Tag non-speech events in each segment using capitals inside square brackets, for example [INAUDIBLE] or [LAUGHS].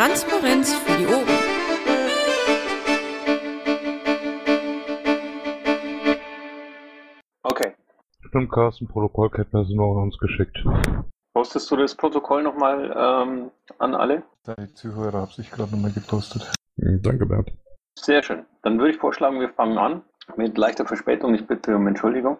Transparenz für die Ohren. Okay. Stimmt, Carsten, Protokollkenntnisse noch an uns geschickt. Postest du das Protokoll nochmal ähm, an alle? Die Zuhörer haben sich gerade nochmal gepostet. Hm, Danke, Bernd. Sehr schön. Dann würde ich vorschlagen, wir fangen an mit leichter Verspätung. Ich bitte um Entschuldigung.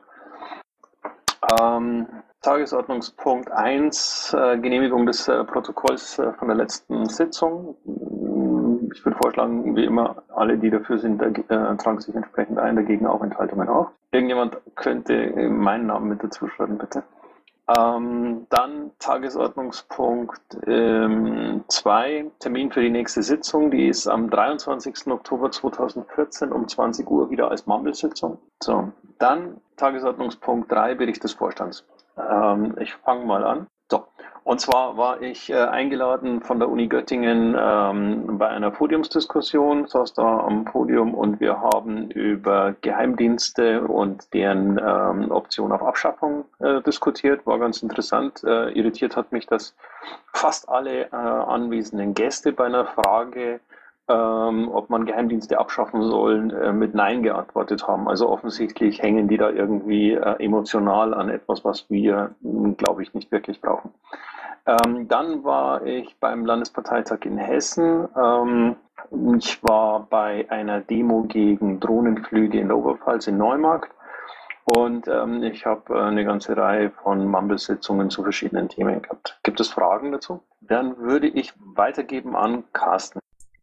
Ähm, Tagesordnungspunkt 1, äh, Genehmigung des äh, Protokolls äh, von der letzten Sitzung. Mm, Ich würde vorschlagen, wie immer, alle, die dafür sind, tragen sich entsprechend ein, dagegen auch Enthaltungen auf. Irgendjemand könnte meinen Namen mit dazu schreiben, bitte. Ähm, dann Tagesordnungspunkt 2, Termin für die nächste Sitzung. Die ist am 23. Oktober 2014 um 20 Uhr wieder als Mumble-Sitzung. So, dann Tagesordnungspunkt 3, Bericht des Vorstands. Ähm, ich fange mal an. So, und zwar war ich äh, eingeladen von der Uni Göttingen ähm, bei einer Podiumsdiskussion, saß da am Podium und wir haben über Geheimdienste und deren ähm, Option auf Abschaffung äh, diskutiert. War ganz interessant. Äh, irritiert hat mich, dass fast alle äh, anwesenden Gäste bei einer Frage ähm, ob man Geheimdienste abschaffen soll, äh, mit Nein geantwortet haben. Also offensichtlich hängen die da irgendwie äh, emotional an etwas, was wir, glaube ich, nicht wirklich brauchen. Ähm, dann war ich beim Landesparteitag in Hessen. Ähm, ich war bei einer Demo gegen Drohnenflüge in der Oberpfalz in Neumarkt. Und ähm, ich habe äh, eine ganze Reihe von Mumble-Sitzungen zu verschiedenen Themen gehabt. Gibt es Fragen dazu? Dann würde ich weitergeben an Carsten.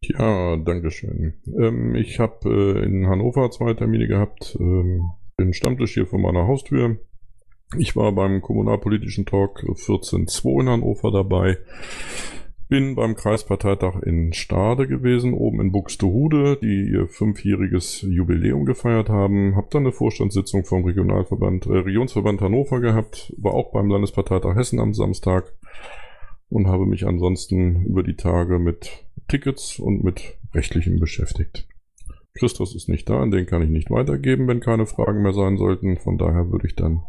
Ja, Dankeschön. Ähm, ich habe äh, in Hannover zwei Termine gehabt. Ähm, den Stammtisch hier vor meiner Haustür. Ich war beim Kommunalpolitischen Talk 14.2 in Hannover dabei. Bin beim Kreisparteitag in Stade gewesen, oben in Buxtehude, die ihr fünfjähriges Jubiläum gefeiert haben. Hab dann eine Vorstandssitzung vom Regionalverband, äh, Regionsverband Hannover gehabt. War auch beim Landesparteitag Hessen am Samstag und habe mich ansonsten über die Tage mit Tickets und mit rechtlichem beschäftigt. Christus ist nicht da, an den kann ich nicht weitergeben, wenn keine Fragen mehr sein sollten. Von daher würde ich dann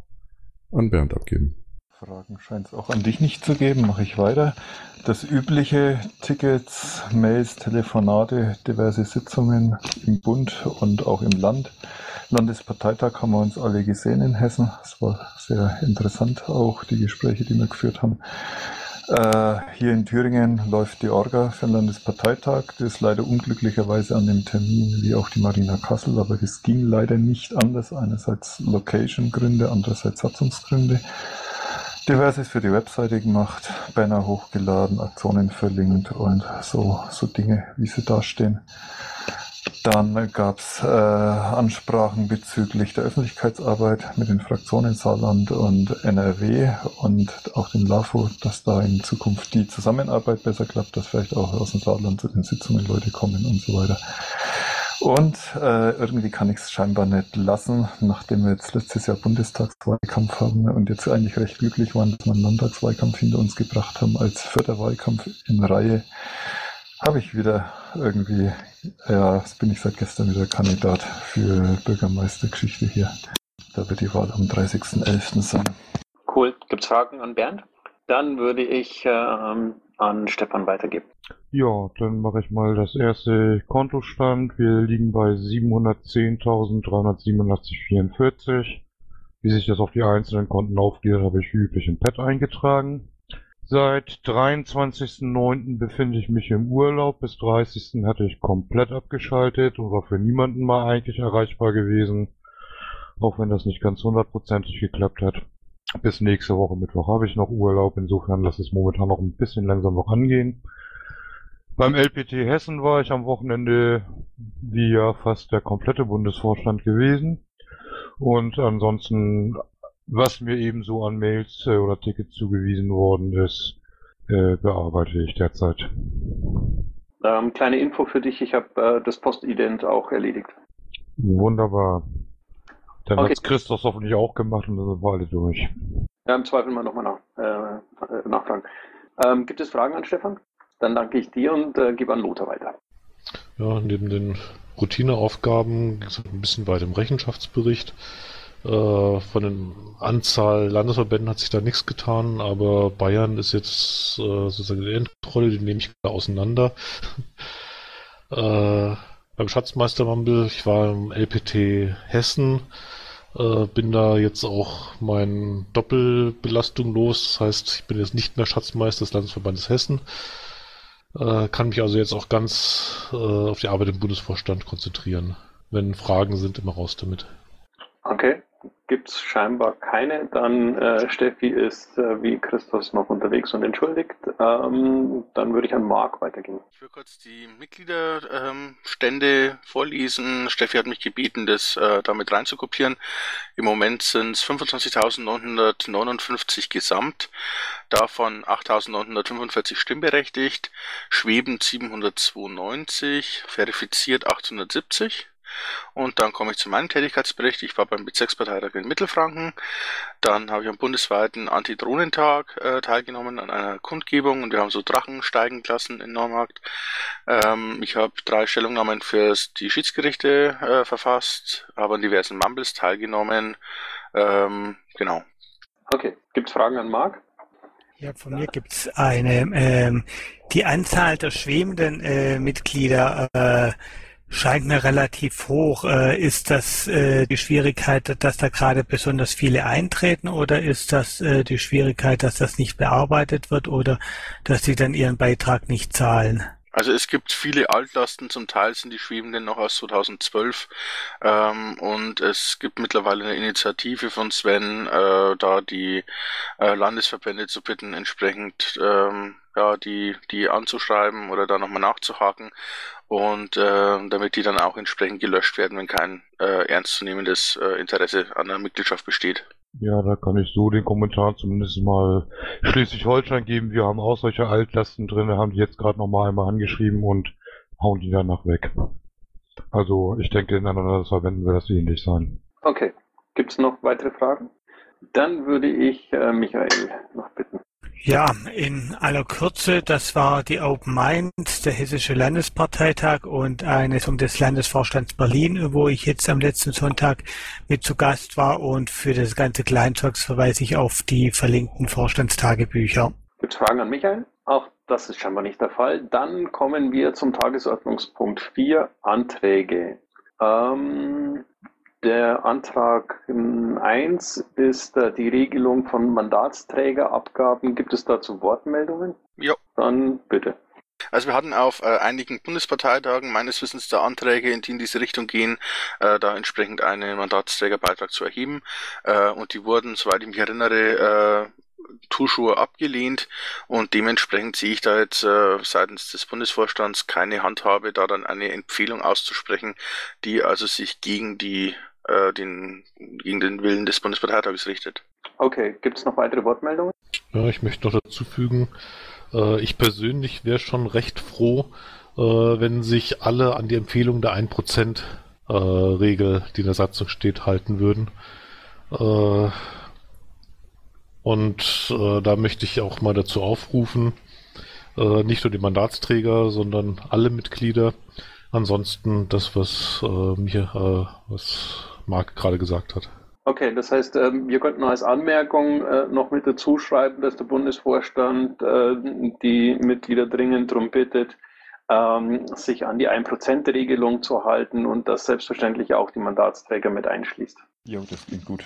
an Bernd abgeben. Fragen scheint es auch an dich nicht zu geben. Mache ich weiter. Das übliche Tickets, Mails, Telefonate, diverse Sitzungen im Bund und auch im Land. Landesparteitag haben wir uns alle gesehen in Hessen. Es war sehr interessant auch die Gespräche, die wir geführt haben. Äh, hier in Thüringen läuft die Orga für den Landesparteitag. Das ist leider unglücklicherweise an dem Termin wie auch die Marina Kassel, aber das ging leider nicht anders. Einerseits Location-Gründe, andererseits Satzungsgründe. Diverses für die Webseite gemacht, Banner hochgeladen, Aktionen verlinkt und so, so Dinge, wie sie da Dann gab's äh, Ansprachen bezüglich der Öffentlichkeitsarbeit mit den Fraktionen Saarland und NRW und auch dem LAFO, dass da in Zukunft die Zusammenarbeit besser klappt, dass vielleicht auch aus dem Saarland zu den Sitzungen Leute kommen und so weiter. Und äh, irgendwie kann ich es scheinbar nicht lassen, nachdem wir jetzt letztes Jahr Bundestagswahlkampf haben und jetzt eigentlich recht glücklich waren, dass wir einen Landtagswahlkampf hinter uns gebracht haben als vierter Wahlkampf in Reihe, habe ich wieder irgendwie, ja, jetzt bin ich seit gestern wieder Kandidat für Bürgermeistergeschichte hier. Da wird die Wahl am 30.11. sein. Cool. Gibt es Fragen an Bernd? Dann würde ich ähm, an Stefan weitergeben. Ja, dann mache ich mal das erste Kontostand. Wir liegen bei 710.387,44. Wie sich das auf die einzelnen Konten aufgeht, habe ich wie üblich im Pad eingetragen. Seit 23.09. befinde ich mich im Urlaub. Bis 30. hatte ich komplett abgeschaltet und war für niemanden mal eigentlich erreichbar gewesen. Auch wenn das nicht ganz hundertprozentig geklappt hat. Bis nächste Woche Mittwoch habe ich noch Urlaub. Insofern lasse ich es momentan noch ein bisschen langsam noch angehen. Beim LPT Hessen war ich am Wochenende wie ja fast der komplette Bundesvorstand gewesen. Und ansonsten, was mir ebenso an Mails äh, oder Tickets zugewiesen worden ist, äh, bearbeite ich derzeit. Ähm, kleine Info für dich, ich habe äh, das Postident auch erledigt. Wunderbar. Dann Okay. hat's Christoph hoffentlich auch gemacht und dann sind wir alle durch. Ja, Im Zweifel mal nochmal nach, äh, äh, nachfragen. Ähm, gibt es Fragen an Stefan? Dann danke ich dir und äh, gebe an Lothar weiter. Ja, neben den Routineaufgaben ging es ein bisschen weiter im Rechenschaftsbericht. Äh, von der Anzahl Landesverbänden hat sich da nichts getan, aber Bayern ist jetzt äh, sozusagen die Endkontrolle, die nehme ich gerade auseinander. [LAUGHS] äh, beim Schatzmeisterwandel, ich war im LPT Hessen, äh, bin da jetzt auch mein Doppelbelastung los. Das heißt, ich bin jetzt nicht mehr Schatzmeister des Landesverbandes Hessen. Äh, kann mich also jetzt auch ganz äh, auf die Arbeit im Bundesvorstand konzentrieren. Wenn Fragen sind, immer raus damit. Okay gibt es scheinbar keine. Dann äh, Steffi ist äh, wie Christus noch unterwegs und entschuldigt. Ähm, dann würde ich an Marc weitergehen. Ich will kurz die Mitgliederstände ähm, vorlesen. Steffi hat mich gebeten, das äh, damit reinzukopieren. Im Moment sind es 25.959 gesamt, davon 8.945 stimmberechtigt, schwebend 792, verifiziert 870. Und dann komme ich zu meinem Tätigkeitsbericht. Ich war beim Bezirksparteitag in Mittelfranken. Dann habe ich am bundesweiten Antidrohnentag äh, teilgenommen an einer Kundgebung und wir haben so Drachen steigen lassen in Neumarkt. Ähm, ich habe drei Stellungnahmen für die Schiedsgerichte äh, verfasst, habe an diversen Mumbles teilgenommen. Ähm, genau. Okay, gibt es Fragen an Marc? Ja, von mir gibt es eine. Ähm, die Anzahl der schwebenden äh, Mitglieder äh, scheint mir relativ hoch. Äh, ist das äh, die Schwierigkeit, dass da gerade besonders viele eintreten oder ist das äh, die Schwierigkeit, dass das nicht bearbeitet wird oder dass sie dann ihren Beitrag nicht zahlen? Also es gibt viele Altlasten, zum Teil sind die Schwebenden noch aus 2012 ähm, und es gibt mittlerweile eine Initiative von Sven, äh, da die äh, Landesverbände zu bitten, entsprechend ähm, ja, die, die anzuschreiben oder da nochmal nachzuhaken und äh, damit die dann auch entsprechend gelöscht werden, wenn kein äh, ernstzunehmendes äh, Interesse an der Mitgliedschaft besteht. Ja, da kann ich so den Kommentar zumindest mal Schleswig-Holstein geben. Wir haben auch solche Altlasten drin, haben die jetzt gerade nochmal einmal angeschrieben und hauen die danach weg. Also ich denke, in anderen Verbänden wird das ähnlich sein. Okay. Gibt es noch weitere Fragen? Dann würde ich äh, Michael noch bitten. Ja, in aller Kürze, das war die Open Mind, der Hessische Landesparteitag und eine Sitzung des Landesvorstands Berlin, wo ich jetzt am letzten Sonntag mit zu Gast war und für das ganze Kleinzeugs verweise ich auf die verlinkten Vorstandstagebücher. Gibt es Fragen an Michael? Auch das ist scheinbar nicht der Fall. Dann kommen wir zum Tagesordnungspunkt 4, Anträge. Ähm, der Antrag 1 ist äh, die Regelung von Mandatsträgerabgaben. Gibt es dazu Wortmeldungen? Ja. Dann bitte. Also wir hatten auf äh, einigen Bundesparteitagen meines Wissens da Anträge, in die in diese Richtung gehen, äh, da entsprechend einen Mandatsträgerbeitrag zu erheben. Äh, und die wurden, soweit ich mich erinnere, äh, Tuschur abgelehnt und dementsprechend sehe ich da jetzt äh, seitens des Bundesvorstands keine Handhabe, da dann eine Empfehlung auszusprechen, die also sich gegen die äh, den, gegen den Willen des Bundesparteitages richtet. Okay, gibt es noch weitere Wortmeldungen? Ja, ich möchte noch dazu fügen, äh, ich persönlich wäre schon recht froh, äh, wenn sich alle an die Empfehlung der 1% äh, Regel, die in der Satzung steht, halten würden. Äh, und äh, da möchte ich auch mal dazu aufrufen, nicht nur die Mandatsträger, sondern alle Mitglieder, ansonsten das, was äh, mir, äh, was Marc gerade gesagt hat. Okay, das heißt, ähm, wir könnten als Anmerkung äh, noch mit dazu schreiben, dass der Bundesvorstand äh, die Mitglieder dringend darum bittet, ähm, sich an die 1%-Regelung zu halten und das selbstverständlich auch die Mandatsträger mit einschließt. Jo, das klingt gut.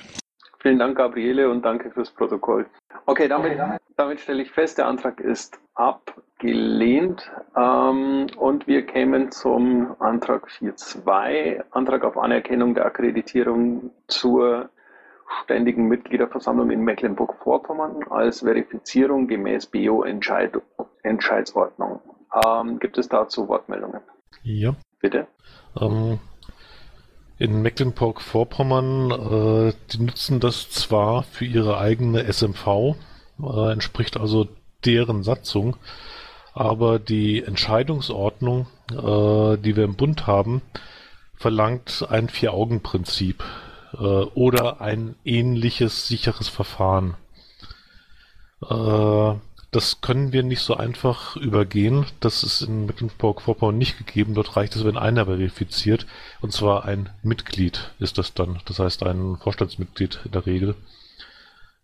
Vielen Dank, Gabriele, und danke fürs Protokoll. Okay, damit, damit stelle ich fest, der Antrag ist abgelehnt. Ähm, und wir kämen zum Antrag 4.2, Antrag auf Anerkennung der Akkreditierung zur ständigen Mitgliederversammlung in Mecklenburg-Vorpommern als Verifizierung gemäß BO-Entscheidsordnung. Ähm, gibt es dazu Wortmeldungen? Ja. Bitte. Ähm, in Mecklenburg-Vorpommern, äh, die nutzen das zwar für ihre eigene SMV, äh, entspricht also deren Satzung, aber die Entscheidungsordnung, äh, die wir im Bund haben, verlangt ein Vier-Augen-Prinzip äh, oder ein ähnliches sicheres Verfahren. Äh, das können wir nicht so einfach übergehen. Das ist in Mecklenburg-Vorpommern nicht gegeben. Dort reicht es, wenn einer verifiziert. Und zwar ein Mitglied ist das dann. Das heißt ein Vorstandsmitglied in der Regel.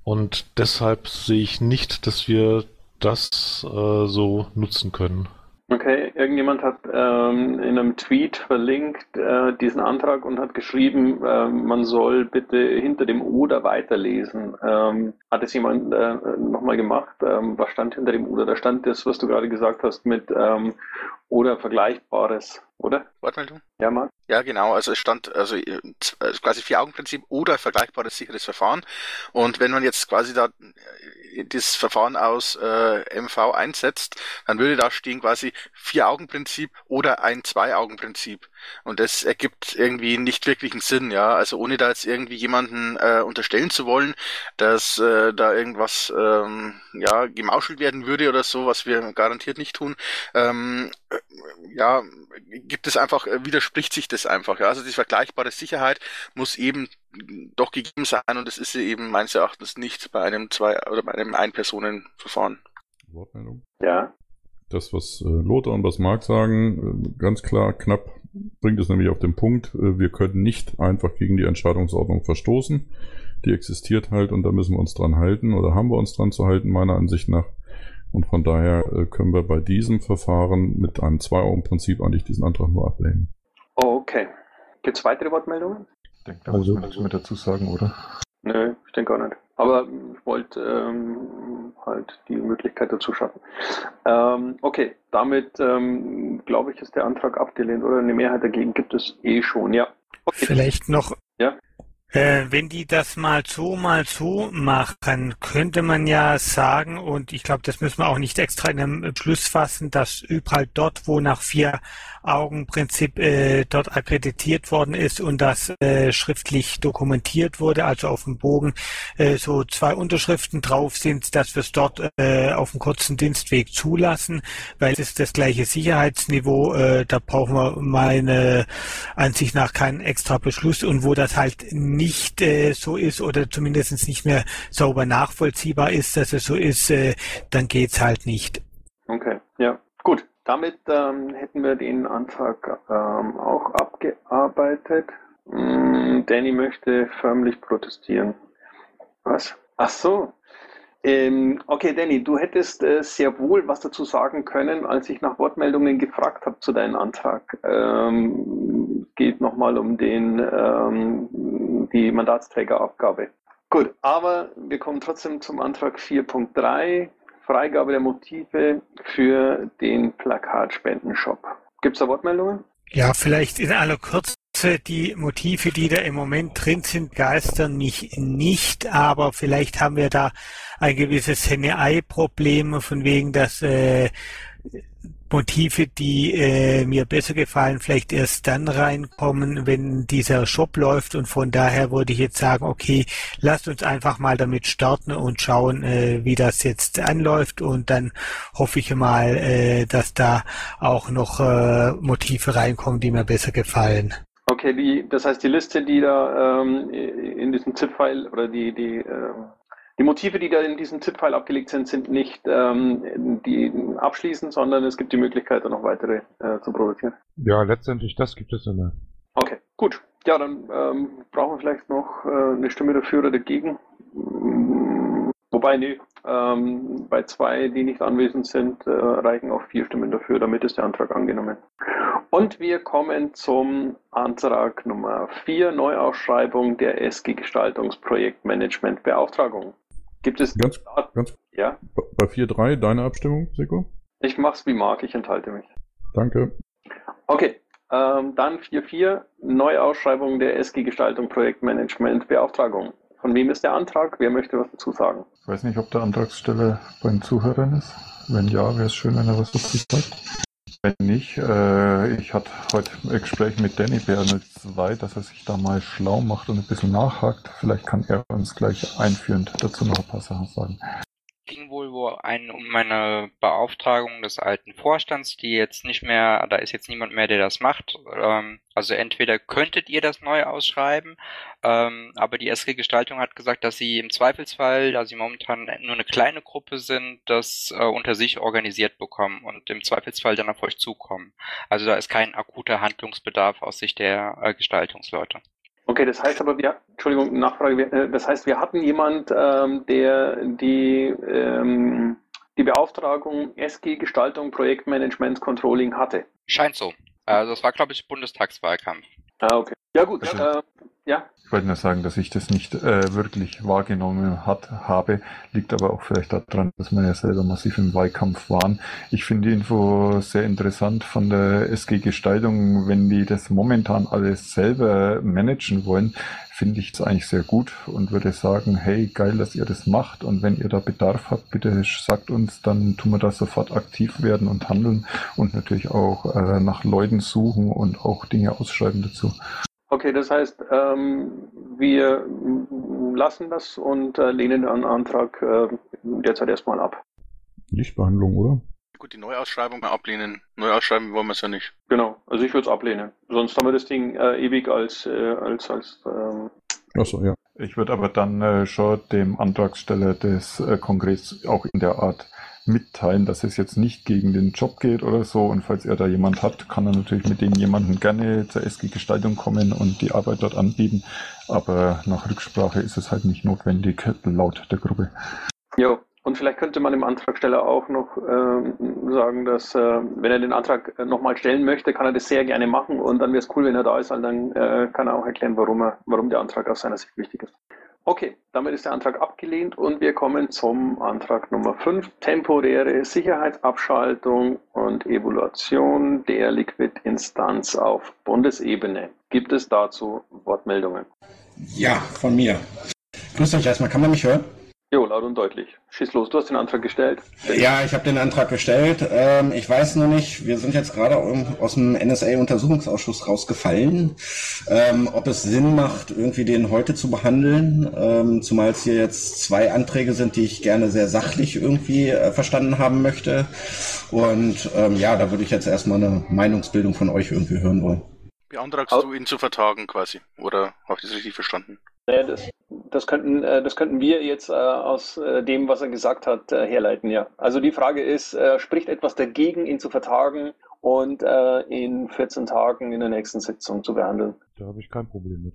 Und deshalb sehe ich nicht, dass wir das äh, so nutzen können. Okay, irgendjemand hat ähm, in einem Tweet verlinkt äh, diesen Antrag und hat geschrieben, äh, man soll bitte hinter dem Oder weiterlesen. Ähm, hat es jemand äh, nochmal gemacht? Ähm, was stand hinter dem Oder? Da stand das, was du gerade gesagt hast mit ähm, oder Vergleichbares, oder? Wortmeldung? Ja, Marc? Ja, genau. Also es stand also äh, also quasi Vier-Augen-Prinzip oder vergleichbares sicheres Verfahren. Und wenn man jetzt quasi da äh, das Verfahren aus äh, MV einsetzt, dann würde da stehen quasi Vier-Augen-Prinzip oder ein Zwei-Augen-Prinzip. Und das ergibt irgendwie nicht wirklich einen Sinn, ja. Also ohne da jetzt irgendwie jemanden äh, unterstellen zu wollen, dass äh, da irgendwas ähm, ja gemauschelt werden würde oder so, was wir garantiert nicht tun. Ähm, äh, ja, gibt es einfach, äh, widerspricht sich das einfach. Ja? Also die vergleichbare Sicherheit muss eben doch gegeben sein und das ist sie eben meines Erachtens nicht bei einem zwei oder bei einem Ein-Personen-Verfahren. Wortmeldung? Ja. Das, was äh, Lothar und was Marc sagen, ganz klar, knapp bringt es nämlich auf den Punkt, äh, wir können nicht einfach gegen die Entscheidungsordnung verstoßen. Die existiert halt und da müssen wir uns dran halten oder haben wir uns dran zu halten, meiner Ansicht nach. Und von daher äh, können wir bei diesem Verfahren mit einem Zwei-Augen-Prinzip eigentlich diesen Antrag nur ablehnen. Okay. Gibt es weitere Wortmeldungen? Ich denke, da Also- muss man nichts mehr dazu sagen, oder? Nö, ich denke auch nicht. Aber ich wollte ähm, halt die Möglichkeit dazu schaffen. Ähm, okay, damit ähm, glaube ich, ist der Antrag abgelehnt oder eine Mehrheit dagegen gibt es eh schon, ja. Okay. Vielleicht noch. Ja. Äh, wenn die das mal so, mal so machen, könnte man ja sagen, und ich glaube, das müssen wir auch nicht extra in einem Beschluss fassen, dass überall dort, wo nach vier Augen-Prinzip äh, dort akkreditiert worden ist und das äh, schriftlich dokumentiert wurde, also auf dem Bogen äh, so zwei Unterschriften drauf sind, dass wir es dort äh, auf dem kurzen Dienstweg zulassen, weil es ist das gleiche Sicherheitsniveau, äh, da brauchen wir meine Ansicht nach keinen extra Beschluss und wo das halt nicht äh, so ist oder zumindest nicht mehr sauber nachvollziehbar ist, dass es so ist, äh, dann geht's halt nicht. Okay, ja. Damit ähm, hätten wir den Antrag ähm, auch abgearbeitet. Mm, Danny möchte förmlich protestieren. Was? Ach so. Ähm, okay, Danny, du hättest äh, sehr wohl was dazu sagen können, als ich nach Wortmeldungen gefragt habe zu deinem Antrag. Ähm, geht nochmal um den, ähm, die Mandatsträgerabgabe. Gut, aber wir kommen trotzdem zum Antrag 4.3. Freigabe der Motive für den Plakatspendenshop. Gibt es da Wortmeldungen? Ja, vielleicht in aller Kürze. Die Motive, die da im Moment drin sind, geistern mich nicht, aber vielleicht haben wir da ein gewisses Henne-Ei-Problem, von wegen, dass äh, Motive, die äh, mir besser gefallen, vielleicht erst dann reinkommen, wenn dieser Shop läuft. Und von daher würde ich jetzt sagen, okay, lasst uns einfach mal damit starten und schauen, äh, wie das jetzt anläuft. Und dann hoffe ich mal, äh, dass da auch noch äh, Motive reinkommen, die mir besser gefallen. Okay, die, das heißt, die Liste, die da ähm, in diesem ZIP-File oder die, die, ähm, die Motive, die da in diesem ZIP-File abgelegt sind, sind nicht ähm, die abschließend, sondern es gibt die Möglichkeit, da noch weitere äh, zu produzieren. Ja, letztendlich das gibt es immer. Okay, gut. Ja, dann ähm, brauchen wir vielleicht noch äh, eine Stimme dafür oder dagegen. Wobei, nee, ähm, bei zwei, die nicht anwesend sind, äh, reichen auch vier Stimmen dafür, damit ist der Antrag angenommen. Und wir kommen zum Antrag Nummer 4, Neuausschreibung der SG Gestaltungsprojektmanagement Beauftragung. Gibt es Ganz, ganz ja? bei 4.3 deine Abstimmung, Seko? Ich mach's wie mag, ich enthalte mich. Danke. Okay, ähm, dann 4.4, Neuausschreibung der SG Gestaltung Projektmanagement Beauftragung. Von wem ist der Antrag? Wer möchte was dazu sagen? Ich weiß nicht, ob der Antragsteller bei den Zuhörern ist. Wenn ja, wäre es schön, wenn er was dazu sagt. Wenn nicht, äh, ich hatte heute ein Gespräch mit Danny BRL2, dass er sich da mal schlau macht und ein bisschen nachhakt. Vielleicht kann er uns gleich einführend dazu noch ein paar Sachen sagen. ging wohl ein, um eine Beauftragung des alten Vorstands, die jetzt nicht mehr, da ist jetzt niemand mehr, der das macht. Ähm, also entweder könntet ihr das neu ausschreiben, ähm, aber die SG Gestaltung hat gesagt, dass sie im Zweifelsfall, da sie momentan nur eine kleine Gruppe sind, das äh, unter sich organisiert bekommen und im Zweifelsfall dann auf euch zukommen. Also da ist kein akuter Handlungsbedarf aus Sicht der äh, Gestaltungsleute. Okay, das heißt aber, wir, Entschuldigung, Nachfrage, äh, das heißt, wir hatten jemand, ähm, der die, ähm, die Beauftragung SG Gestaltung, Projektmanagement, Controlling hatte. Scheint so. Also das war, glaube ich, Bundestagswahlkampf. Ah, okay. Ja gut, äh, ja. Ich wollte nur sagen, dass ich das nicht äh, wirklich wahrgenommen hat, habe, liegt aber auch vielleicht daran, dass wir ja selber massiv im Wahlkampf waren. Ich finde die Info sehr interessant von der SG Gestaltung. Wenn die das momentan alles selber managen wollen, finde ich es eigentlich sehr gut und würde sagen, hey, geil, dass ihr das macht und wenn ihr da Bedarf habt, bitte sagt uns, dann tun wir da sofort aktiv werden und handeln und natürlich auch äh, nach Leuten suchen und auch Dinge ausschreiben dazu. Okay, das heißt, ähm, wir mm, lassen das und äh, lehnen den Antrag äh, derzeit erstmal ab. Lichtbehandlung, oder? Gut, die Neuausschreibung mal ablehnen. Neuausschreiben wollen wir es ja nicht. Genau, also ich würde es ablehnen. Sonst haben wir das Ding äh, ewig als, äh, als, als ähm, Achso, ja. Ich würde aber dann äh, schon dem Antragsteller des äh, Kongress auch in der Art mitteilen, dass es jetzt nicht gegen den Job geht oder so. Und falls er da jemand hat, kann er natürlich mit dem jemanden gerne zur SG Gestaltung kommen und die Arbeit dort anbieten. Aber nach Rücksprache ist es halt nicht notwendig, laut der Gruppe. Jo. Und vielleicht könnte man dem Antragsteller auch noch ähm, sagen, dass äh, wenn er den Antrag äh, nochmal stellen möchte, kann er das sehr gerne machen und dann wäre es cool, wenn er da ist, weil dann äh, kann er auch erklären, warum, er, warum der Antrag aus seiner Sicht wichtig ist. Okay, damit ist der Antrag abgelehnt und wir kommen zum Antrag Nummer 5, temporäre Sicherheitsabschaltung und Evaluation der Liquid-Instanz auf Bundesebene. Gibt es dazu Wortmeldungen? Ja, von mir. Grüßt euch erstmal, kann man mich hören? Jo, laut und deutlich. Schieß los, du hast den Antrag gestellt. Ja, ich habe den Antrag gestellt. Ähm, ich weiß nur nicht, wir sind jetzt gerade aus dem NSA-Untersuchungsausschuss rausgefallen, ähm, ob es Sinn macht, irgendwie den heute zu behandeln, ähm, zumal es hier jetzt zwei Anträge sind, die ich gerne sehr sachlich irgendwie äh, verstanden haben möchte. Und ähm, ja, da würde ich jetzt erstmal eine Meinungsbildung von euch irgendwie hören wollen. Beantragst du ihn zu vertagen quasi? Oder habe ich das richtig verstanden? Naja, das, das, könnten, äh, das könnten wir jetzt äh, aus äh, dem, was er gesagt hat, herleiten, ja. Also die Frage ist, spricht etwas dagegen, ihn zu vertagen und in 14 Tagen in der nächsten Sitzung zu behandeln? Da habe ich kein Problem mit.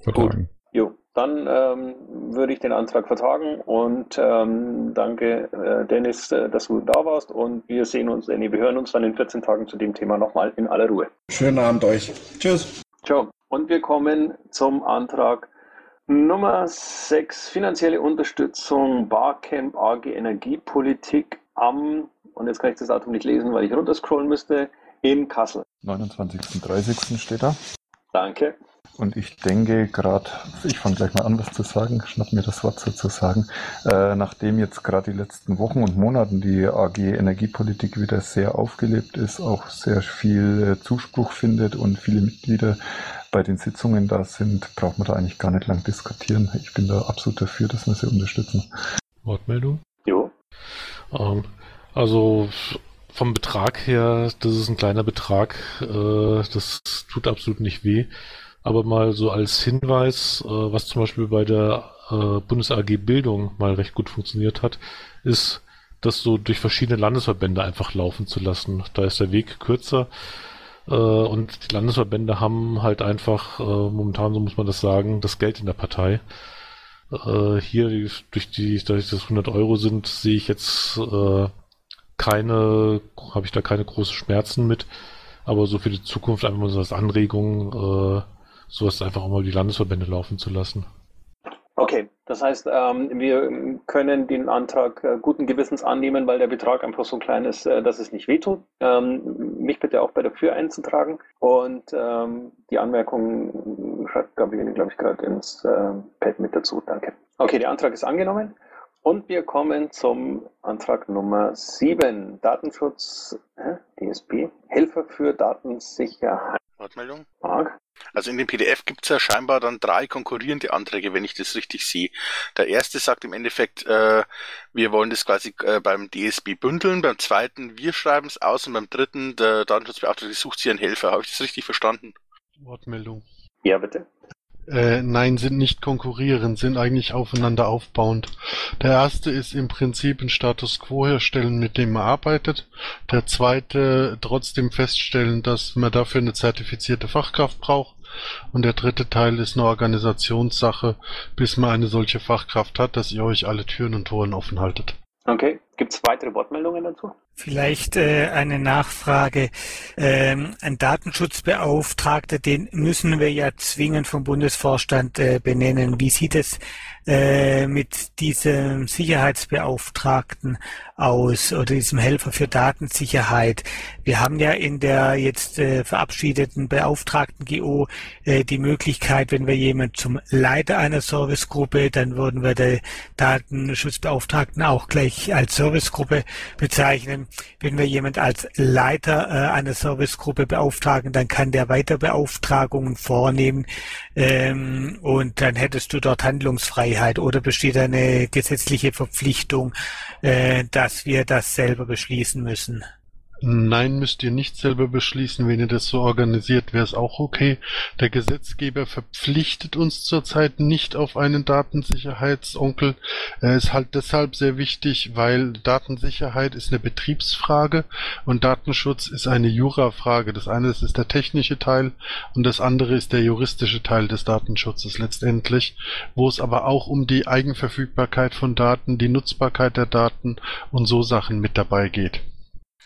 Vertragen. Jo, dann ähm, würde ich den Antrag vertagen und ähm, danke, äh, Dennis, äh, dass du da warst und wir sehen uns, äh, nee, wir hören uns dann in 14 Tagen zu dem Thema nochmal in aller Ruhe. Schönen Abend euch. Tschüss. Ciao. Und wir kommen zum Antrag Nummer 6, finanzielle Unterstützung Barcamp AG Energiepolitik am, und jetzt kann ich das Datum nicht lesen, weil ich runterscrollen müsste, in Kassel. 29.30. steht da. Danke. Und ich denke gerade, ich fange gleich mal an, was zu sagen, schnapp mir das Wort sozusagen. Äh, nachdem jetzt gerade die letzten Wochen und Monaten die AG Energiepolitik wieder sehr aufgelebt ist, auch sehr viel äh, Zuspruch findet und viele Mitglieder bei den Sitzungen da sind, braucht man da eigentlich gar nicht lang diskutieren. Ich bin da absolut dafür, dass wir sie unterstützen. Wortmeldung? Jo. Ähm, also vom Betrag her, das ist ein kleiner Betrag, äh, das tut absolut nicht weh. Aber mal so als Hinweis, äh, was zum Beispiel bei der äh, Bundes AG Bildung mal recht gut funktioniert hat, ist, das so durch verschiedene Landesverbände einfach laufen zu lassen. Da ist der Weg kürzer. Äh, und die Landesverbände haben halt einfach, äh, momentan, so muss man das sagen, das Geld in der Partei. Äh, hier durch die, dadurch, dass es 100 Euro sind, sehe ich jetzt äh, keine, habe ich da keine großen Schmerzen mit. Aber so für die Zukunft einfach mal so als Anregung, äh, sowas einfach auch mal die Landesverbände laufen zu lassen. Okay, das heißt, ähm, wir können den Antrag äh, guten Gewissens annehmen, weil der Betrag einfach so klein ist, äh, dass es nicht wehtut. Ähm, mich bitte auch bei der Für einzutragen. Und ähm, die Anmerkung schreibt Gabriele, glaube ich, gerade ins äh, Pad mit dazu. Danke. Okay, der Antrag ist angenommen. Und wir kommen zum Antrag Nummer 7. Datenschutz, äh, DSP, Helfer für Datensicherheit. Wortmeldung? Marc? Also in dem PDF gibt es ja scheinbar dann drei konkurrierende Anträge, wenn ich das richtig sehe. Der erste sagt im Endeffekt, äh, wir wollen das quasi äh, beim DSB bündeln, beim zweiten, wir schreiben es aus und beim dritten, der Datenschutzbeauftragte sucht sich einen Helfer. Habe ich das richtig verstanden? Wortmeldung. Ja, bitte. Äh, nein, sind nicht konkurrierend, sind eigentlich aufeinander aufbauend. Der erste ist im Prinzip ein Status quo herstellen, mit dem man arbeitet. Der zweite trotzdem feststellen, dass man dafür eine zertifizierte Fachkraft braucht. Und der dritte Teil ist eine Organisationssache, bis man eine solche Fachkraft hat, dass ihr euch alle Türen und Toren offen haltet. Okay. Gibt es weitere Wortmeldungen dazu? Vielleicht äh, eine Nachfrage. Ähm, ein Datenschutzbeauftragter, den müssen wir ja zwingend vom Bundesvorstand äh, benennen. Wie sieht es äh, mit diesem Sicherheitsbeauftragten aus oder diesem Helfer für Datensicherheit? Wir haben ja in der jetzt äh, verabschiedeten Beauftragten GO äh, die Möglichkeit, wenn wir jemand zum Leiter einer Servicegruppe, dann würden wir den Datenschutzbeauftragten auch gleich als Servicegruppe bezeichnen. Wenn wir jemand als Leiter äh, einer Servicegruppe beauftragen, dann kann der weiter Beauftragungen vornehmen ähm, und dann hättest du dort Handlungsfreiheit oder besteht eine gesetzliche Verpflichtung, äh, dass wir das selber beschließen müssen. Nein, müsst ihr nicht selber beschließen. Wenn ihr das so organisiert, wäre es auch okay. Der Gesetzgeber verpflichtet uns zurzeit nicht auf einen Datensicherheitsonkel. Er ist halt deshalb sehr wichtig, weil Datensicherheit ist eine Betriebsfrage und Datenschutz ist eine Jurafrage. Das eine ist der technische Teil und das andere ist der juristische Teil des Datenschutzes letztendlich, wo es aber auch um die Eigenverfügbarkeit von Daten, die Nutzbarkeit der Daten und so Sachen mit dabei geht.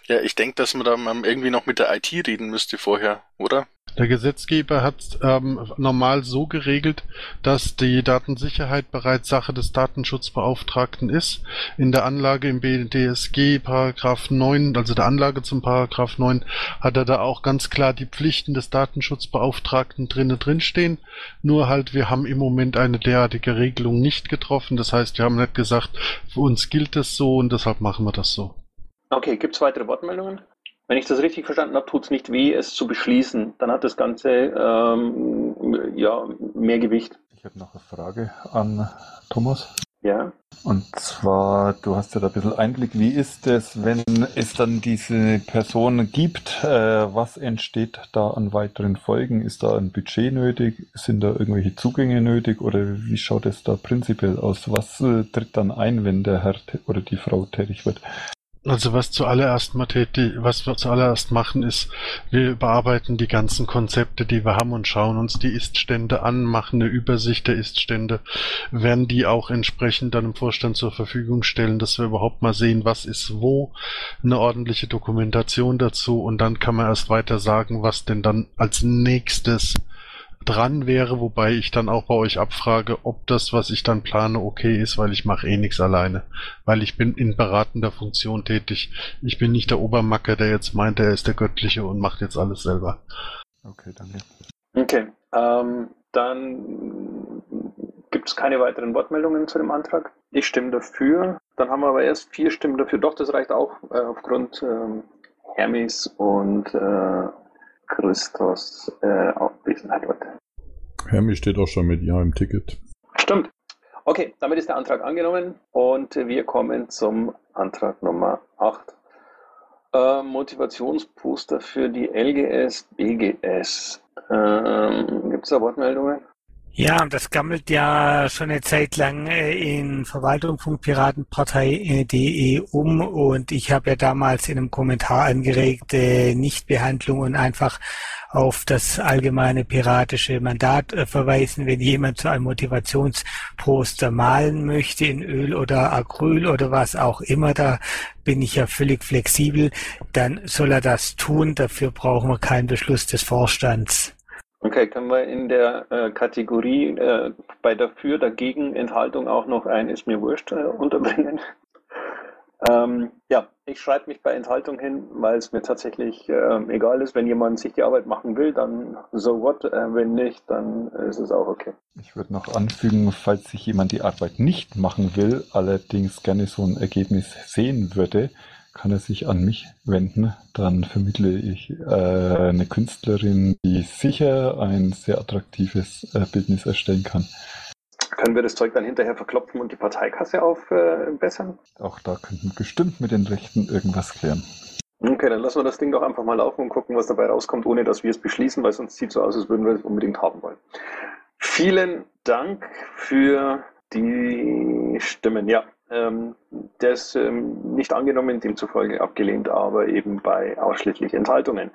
Ja, ich denke, dass man da irgendwie noch mit der IT reden müsste vorher, oder? Der Gesetzgeber hat ähm, normal so geregelt, dass die Datensicherheit bereits Sache des Datenschutzbeauftragten ist. In der Anlage im BDSG Paragraph 9, also der Anlage zum Paragraph 9, hat er da auch ganz klar die Pflichten des Datenschutzbeauftragten drinnen drinstehen. Nur halt, wir haben im Moment eine derartige Regelung nicht getroffen. Das heißt, wir haben nicht gesagt, für uns gilt es so und deshalb machen wir das so. Okay, gibt es weitere Wortmeldungen? Wenn ich das richtig verstanden habe, tut es nicht weh, es zu beschließen. Dann hat das Ganze ähm, ja, mehr Gewicht. Ich habe noch eine Frage an Thomas. Ja. Und zwar, du hast ja da ein bisschen Einblick, wie ist es, wenn es dann diese Person gibt, äh, was entsteht da an weiteren Folgen? Ist da ein Budget nötig? Sind da irgendwelche Zugänge nötig? Oder wie schaut es da prinzipiell aus? Was äh, tritt dann ein, wenn der Herr oder die Frau tätig wird? Also was zuallererst was wir zuallererst machen, ist, wir überarbeiten die ganzen Konzepte, die wir haben und schauen uns die Iststände an, machen eine Übersicht der Iststände, werden die auch entsprechend dann im Vorstand zur Verfügung stellen, dass wir überhaupt mal sehen, was ist wo, eine ordentliche Dokumentation dazu und dann kann man erst weiter sagen, was denn dann als nächstes dran wäre, wobei ich dann auch bei euch abfrage, ob das, was ich dann plane, okay ist, weil ich mache eh nichts alleine. Weil ich bin in beratender Funktion tätig. Ich bin nicht der Obermacker, der jetzt meint, er ist der Göttliche und macht jetzt alles selber. Okay, danke. Okay, ähm, dann gibt es keine weiteren Wortmeldungen zu dem Antrag. Ich stimme dafür. Dann haben wir aber erst vier Stimmen dafür. Doch, das reicht auch äh, aufgrund ähm, Hermes und äh, Christos äh, Abwesenheit heute. Hermi steht auch schon mit Ja im Ticket. Stimmt. Okay, damit ist der Antrag angenommen und wir kommen zum Antrag Nummer 8. Äh, Motivationsposter für die LGS, BGS. Ähm, Gibt es da Wortmeldungen? Ja, das gammelt ja schon eine Zeit lang äh, in Verwaltung.piratenpartei.de um. Und ich habe ja damals in einem Kommentar angeregt, äh, Nichtbehandlung und einfach auf das allgemeine piratische Mandat äh, verweisen, wenn jemand zu einem Motivationsposter malen möchte in Öl oder Acryl oder was auch immer, da bin ich ja völlig flexibel, dann soll er das tun, dafür brauchen wir keinen Beschluss des Vorstands. Okay, können wir in der äh, Kategorie äh, bei dafür, dagegen, Enthaltung auch noch ein ist mir wurscht äh, unterbringen? [LAUGHS] ähm, ja, ich schreibe mich bei Enthaltung hin, weil es mir tatsächlich ähm, egal ist. Wenn jemand sich die Arbeit machen will, dann so what. Äh, wenn nicht, dann ist es auch okay. Ich würde noch anfügen, falls sich jemand die Arbeit nicht machen will, allerdings gerne so ein Ergebnis sehen würde, kann er sich an mich wenden. Dann vermittle ich äh, eine Künstlerin, die sicher ein sehr attraktives äh, Bildnis erstellen kann. Können wir das Zeug dann hinterher verklopfen und die Parteikasse aufbessern? Auch da könnten wir bestimmt mit den Rechten irgendwas klären. Okay, dann lassen wir das Ding doch einfach mal laufen und gucken, was dabei rauskommt, ohne dass wir es beschließen, weil sonst sieht so aus, als würden wir es unbedingt haben wollen. Vielen Dank für die Stimmen. Ja, ähm, das ähm, nicht angenommen, demzufolge abgelehnt, aber eben bei ausschließlich Enthaltungen.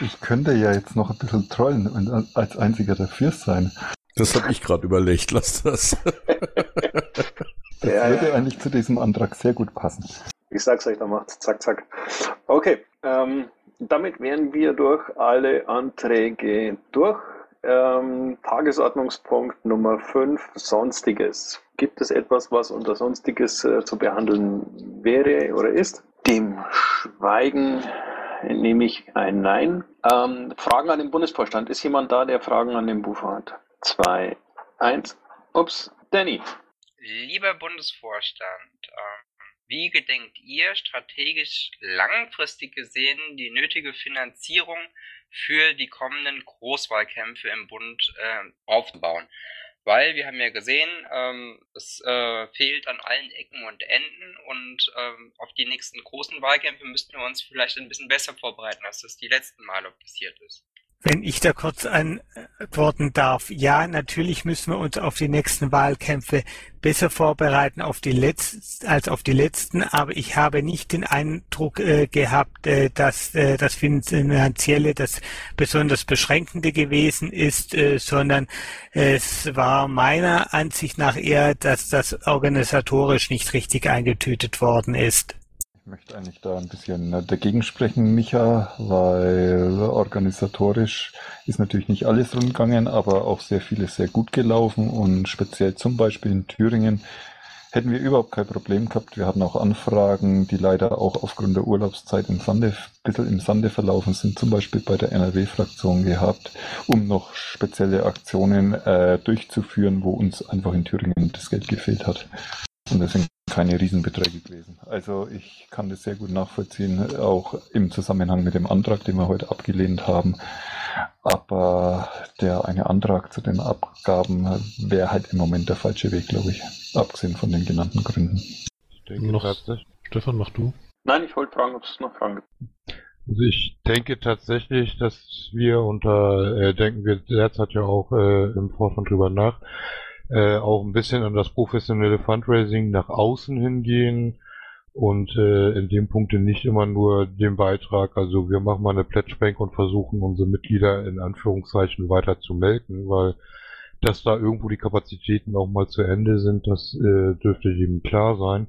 Ich könnte ja jetzt noch ein bisschen trollen und als einziger dafür sein. Das habe ich gerade überlegt, lass das. das Ja, würde ja. eigentlich zu diesem Antrag sehr gut passen. Ich sag's euch, dann macht's zack, zack. Okay, ähm, damit wären wir durch alle Anträge durch. Ähm, Tagesordnungspunkt Nummer 5, Sonstiges. Gibt es etwas, was unter Sonstiges äh, zu behandeln wäre oder ist? Dem Schweigen nehme ich ein Nein. Ähm, Fragen an den Bundesvorstand. Ist jemand da, der Fragen an den Bufer hat? Zwei, eins. Ups, Danny. Lieber Bundesvorstand, ähm, wie gedenkt ihr strategisch langfristig gesehen die nötige Finanzierung für die kommenden Großwahlkämpfe im Bund äh, aufzubauen? Weil wir haben ja gesehen, ähm, es äh, fehlt an allen Ecken und Enden und ähm, auf die nächsten großen Wahlkämpfe müssten wir uns vielleicht ein bisschen besser vorbereiten, als das die letzten Male passiert ist. Wenn ich da kurz antworten darf. Ja, natürlich müssen wir uns auf die nächsten Wahlkämpfe besser vorbereiten auf die letzten, als auf die letzten, aber ich habe nicht den Eindruck äh, gehabt, äh, dass äh, das Finanzielle das besonders Beschränkende gewesen ist, äh, sondern es war meiner Ansicht nach eher, dass das organisatorisch nicht richtig eingetütet worden ist. Ich möchte eigentlich da ein bisschen äh, dagegen sprechen, Micha, weil organisatorisch ist natürlich nicht alles rundgegangen, aber auch sehr vieles sehr gut gelaufen und speziell zum Beispiel in Thüringen hätten wir überhaupt kein Problem gehabt. Wir hatten auch Anfragen, die leider auch aufgrund der Urlaubszeit im Sande, ein bisschen im Sande verlaufen sind, zum Beispiel bei der NRW-Fraktion gehabt, um noch spezielle Aktionen äh, durchzuführen, wo uns einfach in Thüringen das Geld gefehlt hat. Und das sind keine Riesenbeträge gewesen. Also ich kann das sehr gut nachvollziehen, auch im Zusammenhang mit dem Antrag, den wir heute abgelehnt haben. Aber der eine Antrag zu den Abgaben wäre halt im Moment der falsche Weg, glaube ich. Abgesehen von den genannten Gründen. Ich denke Noch- Stefan, mach du. Nein, ich wollte fragen, ob es noch Fragen gibt. also ich denke tatsächlich, dass wir unter, äh, denken wir derzeit ja auch äh, im Vorstand drüber nach, äh, auch ein bisschen an das professionelle Fundraising nach außen hingehen und äh, in dem Punkte nicht immer nur den Beitrag, also wir machen mal eine Pledgebank und versuchen unsere Mitglieder in Anführungszeichen weiter zu melken, weil dass da irgendwo die Kapazitäten auch mal zu Ende sind, das äh, dürfte jedem klar sein.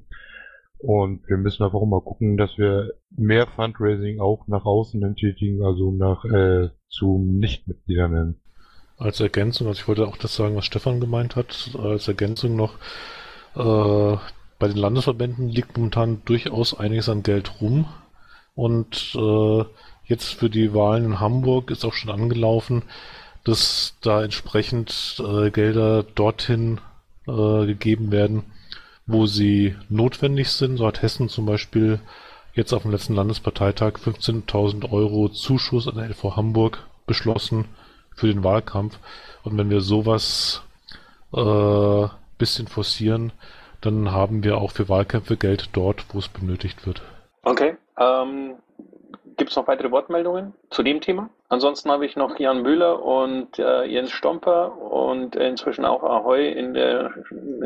Und wir müssen einfach mal gucken, dass wir mehr Fundraising auch nach außen hin tätigen, also nach äh, zu Nichtmitgliedern hin. Als Ergänzung, also ich wollte auch das sagen, was Stefan gemeint hat, als Ergänzung noch, äh, bei den Landesverbänden liegt momentan durchaus einiges an Geld rum und äh, jetzt für die Wahlen in Hamburg ist auch schon angelaufen, dass da entsprechend äh, Gelder dorthin äh, gegeben werden, wo sie notwendig sind. So hat Hessen zum Beispiel jetzt auf dem letzten Landesparteitag 15.000 Euro Zuschuss an der LV Hamburg beschlossen für den Wahlkampf. Und wenn wir sowas äh, bisschen forcieren, dann haben wir auch für Wahlkämpfe Geld dort, wo es benötigt wird. Okay. Ähm, Gibt es noch weitere Wortmeldungen zu dem Thema? Ansonsten habe ich noch Jan Müller und äh, Jens Stomper und inzwischen auch Ahoy in der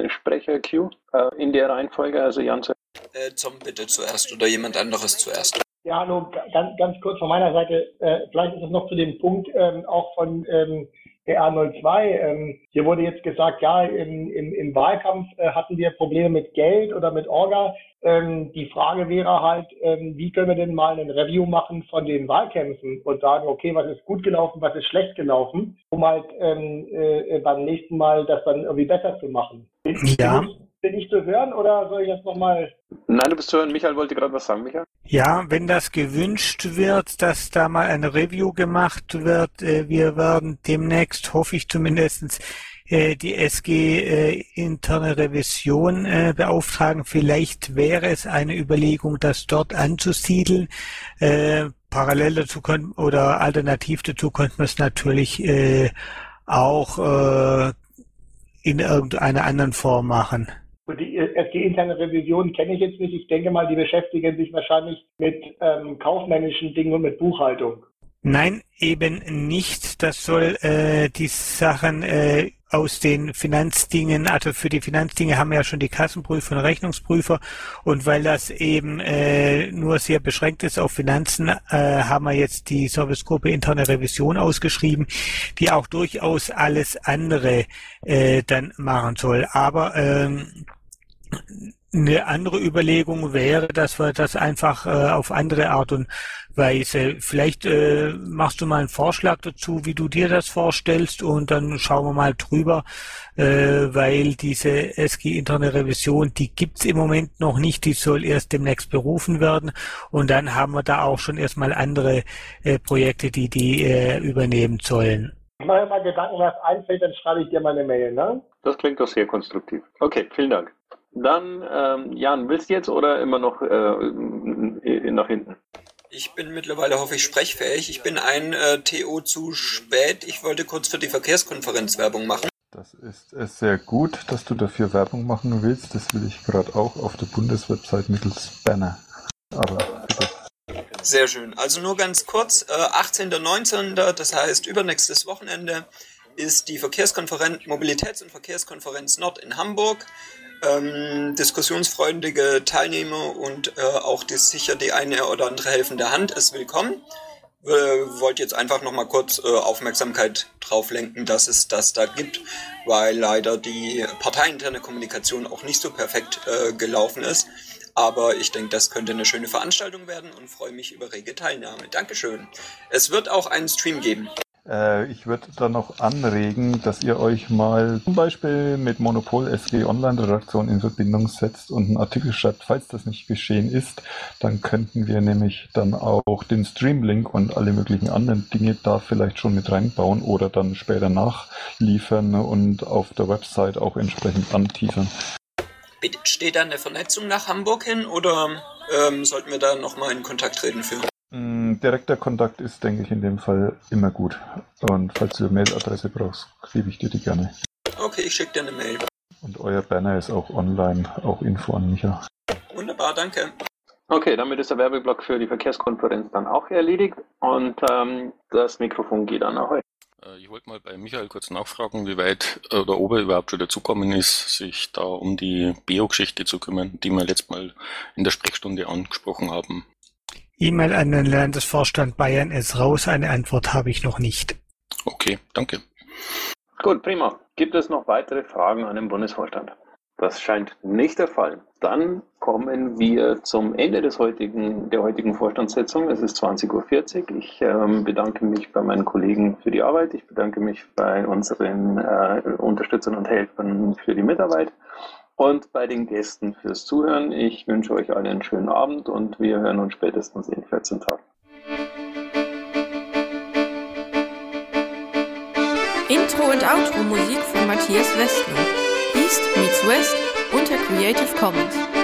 Sprecher-Queue äh, in der Reihenfolge. Also Jan zu Äh, Tom bitte zuerst oder jemand anderes zuerst. Ja, hallo, ga- ganz, ganz kurz von meiner Seite. Äh, vielleicht ist es noch zu dem Punkt ähm, auch von ähm, der R02. Ähm, hier wurde jetzt gesagt, ja, im, im, im Wahlkampf äh, hatten wir Probleme mit Geld oder mit Orga. Ähm, die Frage wäre halt, ähm, wie können wir denn mal ein Review machen von den Wahlkämpfen und sagen, okay, was ist gut gelaufen, was ist schlecht gelaufen, um halt ähm, äh, beim nächsten Mal das dann irgendwie besser zu machen. Ja. Bin ich zu hören oder soll ich das nochmal Nein, du bist zu hören. Michael wollte gerade was sagen. Michael? Ja, wenn das gewünscht wird, dass da mal ein Review gemacht wird, äh, wir werden demnächst, hoffe ich zumindestens, äh, die SG äh, interne Revision äh, beauftragen. Vielleicht wäre es eine Überlegung, das dort anzusiedeln. Äh, parallel dazu können oder alternativ dazu könnte man es natürlich äh, auch äh, in irgendeiner anderen Form machen. Und die SG-interne Revision kenne ich jetzt nicht. Ich denke mal, die beschäftigen sich wahrscheinlich mit ähm, kaufmännischen Dingen und mit Buchhaltung. Nein, eben nicht. Das soll äh, die Sachen äh, aus den Finanzdingen, also für die Finanzdinge haben wir ja schon die Kassenprüfer und Rechnungsprüfer und weil das eben äh, nur sehr beschränkt ist auf Finanzen, äh, haben wir jetzt die Servicegruppe interne Revision ausgeschrieben, die auch durchaus alles andere äh, dann machen soll. Aber ähm, eine andere Überlegung wäre, dass wir das einfach äh, auf andere Art und Weise. Vielleicht äh, machst du mal einen Vorschlag dazu, wie du dir das vorstellst und dann schauen wir mal drüber, äh, weil diese SG interne Revision, die gibt's im Moment noch nicht, die soll erst demnächst berufen werden und dann haben wir da auch schon erstmal andere äh, Projekte, die die äh, übernehmen sollen. Ich mache mal Gedanken, was einfällt, dann schreibe ich dir mal eine Mail, ne? Das klingt doch sehr konstruktiv. Okay, vielen Dank. Dann, ähm, Jan, willst du jetzt oder immer noch äh, nach hinten? Ich bin mittlerweile, hoffe ich, sprechfähig. Ich bin ein äh, TO zu spät. Ich wollte kurz für die Verkehrskonferenz Werbung machen. Das ist es sehr gut, dass du dafür Werbung machen willst. Das will ich gerade auch auf der Bundeswebsite mittels Banner. Aber bitte. Sehr schön. Also nur ganz kurz. Äh, 18. 19. Das heißt übernächstes Wochenende ist die Verkehrskonferenz, Mobilitäts- und Verkehrskonferenz Nord in Hamburg. Ähm, diskussionsfreundliche Teilnehmer und äh, auch die, sicher die eine oder andere helfende Hand ist willkommen. Äh, wollte jetzt einfach nochmal kurz äh, Aufmerksamkeit drauf lenken, dass es das da gibt, weil leider die parteiinterne Kommunikation auch nicht so perfekt äh, gelaufen ist. Aber ich denke, das könnte eine schöne Veranstaltung werden und freue mich über rege Teilnahme. Dankeschön. Es wird auch einen Stream geben. Äh, ich würde dann noch anregen, dass ihr euch mal zum Beispiel mit Monopol SG Online Redaktion in Verbindung setzt und einen Artikel schreibt. Falls das nicht geschehen ist, dann könnten wir nämlich dann auch den Streamlink und alle möglichen anderen Dinge da vielleicht schon mit reinbauen oder dann später nachliefern und auf der Website auch entsprechend anteasern. Steht da eine Vernetzung nach Hamburg hin oder ähm, sollten wir da nochmal in Kontakt treten für? Direkter Kontakt ist, denke ich, in dem Fall immer gut. Und falls du eine Mailadresse brauchst, gebe ich dir die gerne. Okay, ich schicke dir eine Mail. Und euer Banner ist auch online, auch Info an Micha. Wunderbar, danke. Okay, damit ist der Werbeblock für die Verkehrskonferenz dann auch erledigt und ähm, das Mikrofon geht an euch. Äh, Ich wollte mal bei Michael kurz nachfragen, wie weit äh, der Ober überhaupt schon dazukommen ist, sich da um die Bio-Geschichte zu kümmern, die wir letztes Mal in der Sprechstunde angesprochen haben. E-Mail an den Landesvorstand Bayern ist raus, eine Antwort habe ich noch nicht. Okay, danke. Gut, prima. Gibt es noch weitere Fragen an den Bundesvorstand? Das scheint nicht der Fall. Dann kommen wir zum Ende des heutigen, der heutigen Vorstandssitzung. Es ist 20.40 Uhr. Ich ähm, bedanke mich bei meinen Kollegen für die Arbeit. Ich bedanke mich bei unseren äh, Unterstützern und Helfern für die Mitarbeit und bei den Gästen fürs Zuhören. Ich wünsche euch allen einen schönen Abend und wir hören uns spätestens in 14 Tagen. Intro und Outro Musik von Matthias Westner. East meets West unter Creative Commons.